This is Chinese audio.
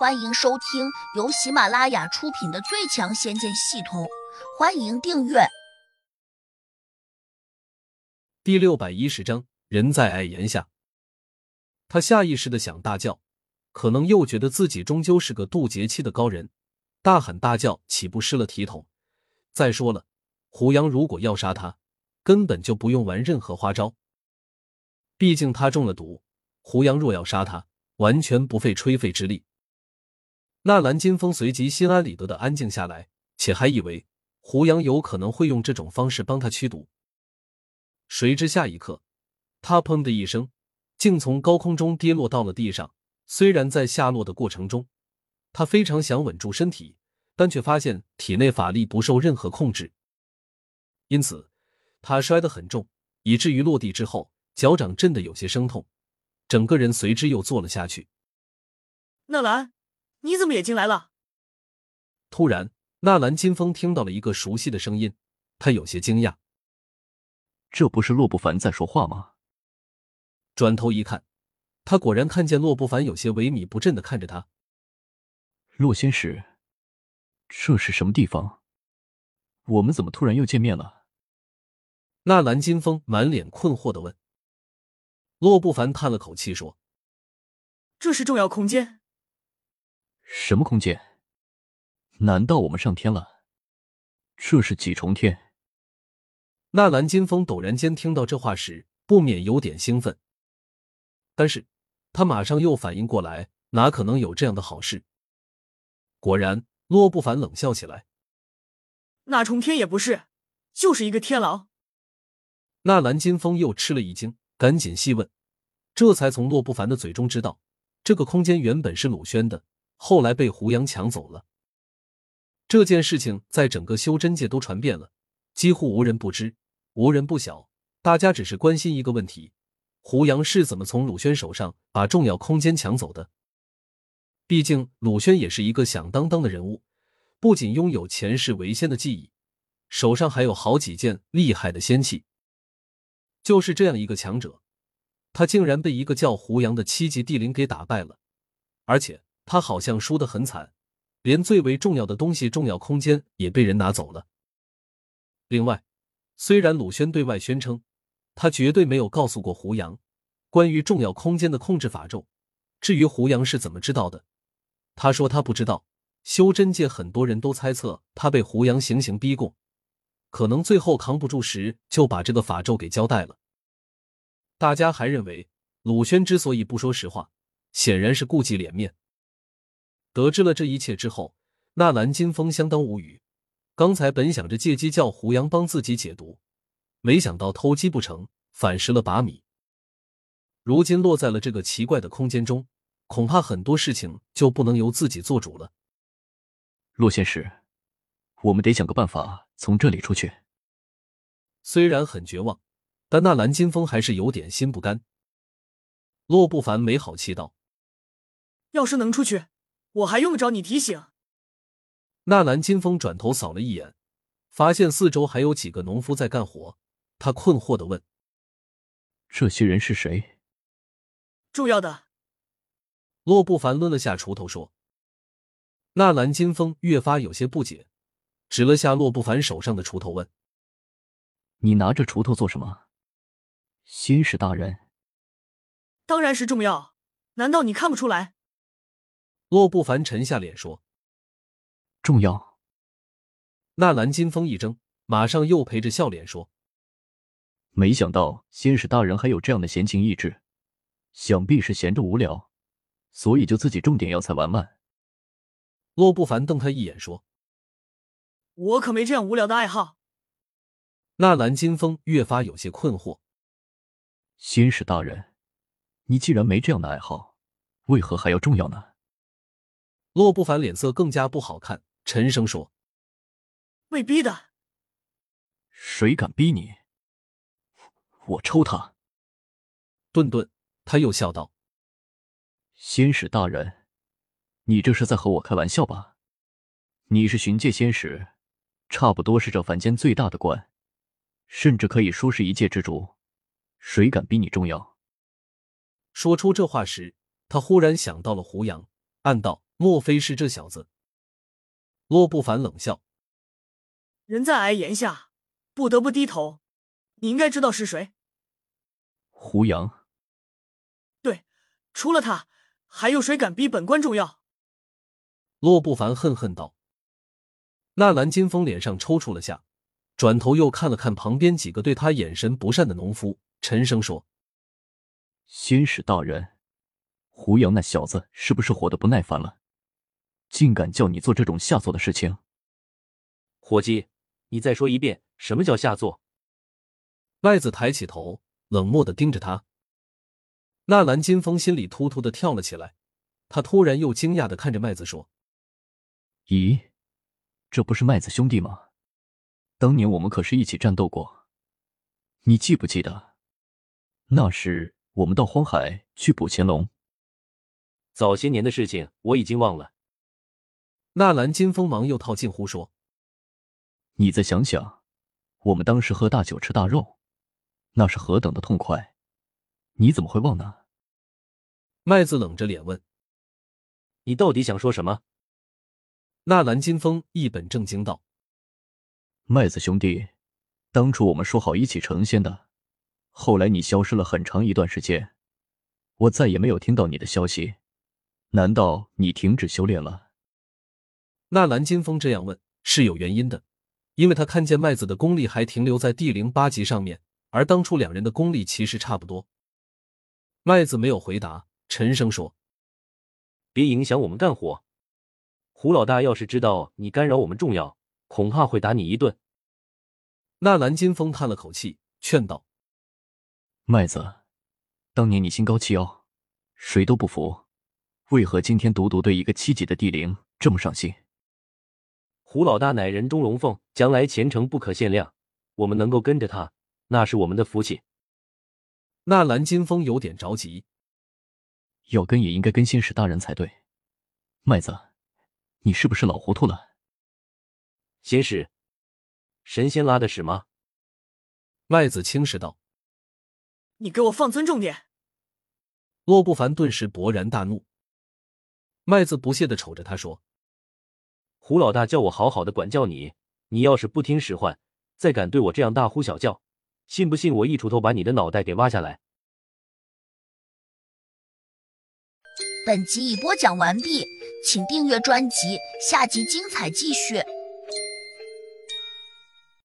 欢迎收听由喜马拉雅出品的《最强仙剑系统》，欢迎订阅。第六百一十章，人在矮檐下。他下意识的想大叫，可能又觉得自己终究是个渡劫期的高人，大喊大叫岂不失了体统？再说了，胡杨如果要杀他，根本就不用玩任何花招。毕竟他中了毒，胡杨若要杀他，完全不费吹灰之力。纳兰金风随即心安理得的安静下来，且还以为胡杨有可能会用这种方式帮他驱毒。谁知下一刻，他砰的一声，竟从高空中跌落到了地上。虽然在下落的过程中，他非常想稳住身体，但却发现体内法力不受任何控制，因此他摔得很重，以至于落地之后脚掌震得有些生痛，整个人随之又坐了下去。纳兰。你怎么也进来了？突然，纳兰金风听到了一个熟悉的声音，他有些惊讶。这不是洛不凡在说话吗？转头一看，他果然看见洛不凡有些萎靡不振的看着他。洛仙使，这是什么地方？我们怎么突然又见面了？纳兰金风满脸困惑的问。洛不凡叹了口气说：“这是重要空间。”什么空间？难道我们上天了？这是几重天？纳兰金风陡然间听到这话时，不免有点兴奋。但是他马上又反应过来，哪可能有这样的好事？果然，洛不凡冷笑起来：“那重天也不是，就是一个天牢。”纳兰金风又吃了一惊，赶紧细问，这才从洛不凡的嘴中知道，这个空间原本是鲁轩的。后来被胡杨抢走了。这件事情在整个修真界都传遍了，几乎无人不知，无人不晓。大家只是关心一个问题：胡杨是怎么从鲁轩手上把重要空间抢走的？毕竟鲁轩也是一个响当当的人物，不仅拥有前世为仙的记忆，手上还有好几件厉害的仙器。就是这样一个强者，他竟然被一个叫胡杨的七级地灵给打败了，而且。他好像输得很惨，连最为重要的东西——重要空间也被人拿走了。另外，虽然鲁轩对外宣称他绝对没有告诉过胡杨关于重要空间的控制法咒，至于胡杨是怎么知道的，他说他不知道。修真界很多人都猜测他被胡杨行刑逼供，可能最后扛不住时就把这个法咒给交代了。大家还认为鲁轩之所以不说实话，显然是顾忌脸面。得知了这一切之后，纳兰金风相当无语。刚才本想着借机叫胡杨帮自己解毒，没想到偷鸡不成反蚀了把米。如今落在了这个奇怪的空间中，恐怕很多事情就不能由自己做主了。洛仙使，我们得想个办法从这里出去。虽然很绝望，但纳兰金风还是有点心不甘。洛不凡没好气道：“要是能出去。”我还用得着你提醒？纳兰金风转头扫了一眼，发现四周还有几个农夫在干活。他困惑的问：“这些人是谁？”重要的。洛不凡抡了下锄头说。纳兰金风越发有些不解，指了下洛不凡手上的锄头问：“你拿着锄头做什么？”仙使大人，当然是重要。难道你看不出来？洛不凡沉下脸说：“重要。”纳兰金风一怔，马上又陪着笑脸说：“没想到仙使大人还有这样的闲情逸致，想必是闲着无聊，所以就自己种点药材玩玩。”洛不凡瞪他一眼说：“我可没这样无聊的爱好。”纳兰金风越发有些困惑：“仙使大人，你既然没这样的爱好，为何还要重要呢？”洛不凡脸色更加不好看，沉声说：“被逼的。”谁敢逼你？我抽他！顿顿，他又笑道：“仙使大人，你这是在和我开玩笑吧？你是巡界仙使，差不多是这凡间最大的官，甚至可以说是一界之主。谁敢比你重要？”说出这话时，他忽然想到了胡杨，暗道。莫非是这小子？洛不凡冷笑：“人在矮檐下，不得不低头。你应该知道是谁。”胡杨。对，除了他，还有谁敢比本官重要？洛不凡恨恨道。纳兰金风脸上抽搐了下，转头又看了看旁边几个对他眼神不善的农夫，沉声说：“仙使大人，胡杨那小子是不是活得不耐烦了？竟敢叫你做这种下作的事情？”伙计，你再说一遍，什么叫下作？麦子抬起头，冷漠的盯着他。纳兰金风心里突突的跳了起来，他突然又惊讶的看着麦子说：“咦？”这不是麦子兄弟吗？当年我们可是一起战斗过，你记不记得？那时我们到荒海去捕乾龙。早些年的事情我已经忘了。纳兰金锋忙又套近乎说：“你再想想，我们当时喝大酒吃大肉，那是何等的痛快，你怎么会忘呢？”麦子冷着脸问：“你到底想说什么？”纳兰金风一本正经道：“麦子兄弟，当初我们说好一起成仙的，后来你消失了很长一段时间，我再也没有听到你的消息。难道你停止修炼了？”纳兰金风这样问是有原因的，因为他看见麦子的功力还停留在第零八级上面，而当初两人的功力其实差不多。麦子没有回答，沉声说：“别影响我们干活。”胡老大要是知道你干扰我们重要，恐怕会打你一顿。纳兰金风叹了口气，劝道：“麦子，当年你心高气傲，谁都不服，为何今天独独对一个七级的地灵这么上心？”胡老大乃人中龙凤，将来前程不可限量。我们能够跟着他，那是我们的福气。纳兰金风有点着急，要跟也应该跟仙使大人才对，麦子。你是不是老糊涂了？仙使，神仙拉的屎吗？麦子轻视道：“你给我放尊重点！”洛不凡顿时勃然大怒。麦子不屑的瞅着他说：“胡老大叫我好好的管教你，你要是不听使唤，再敢对我这样大呼小叫，信不信我一锄头把你的脑袋给挖下来？”本集已播讲完毕。请订阅专辑，下集精彩继续。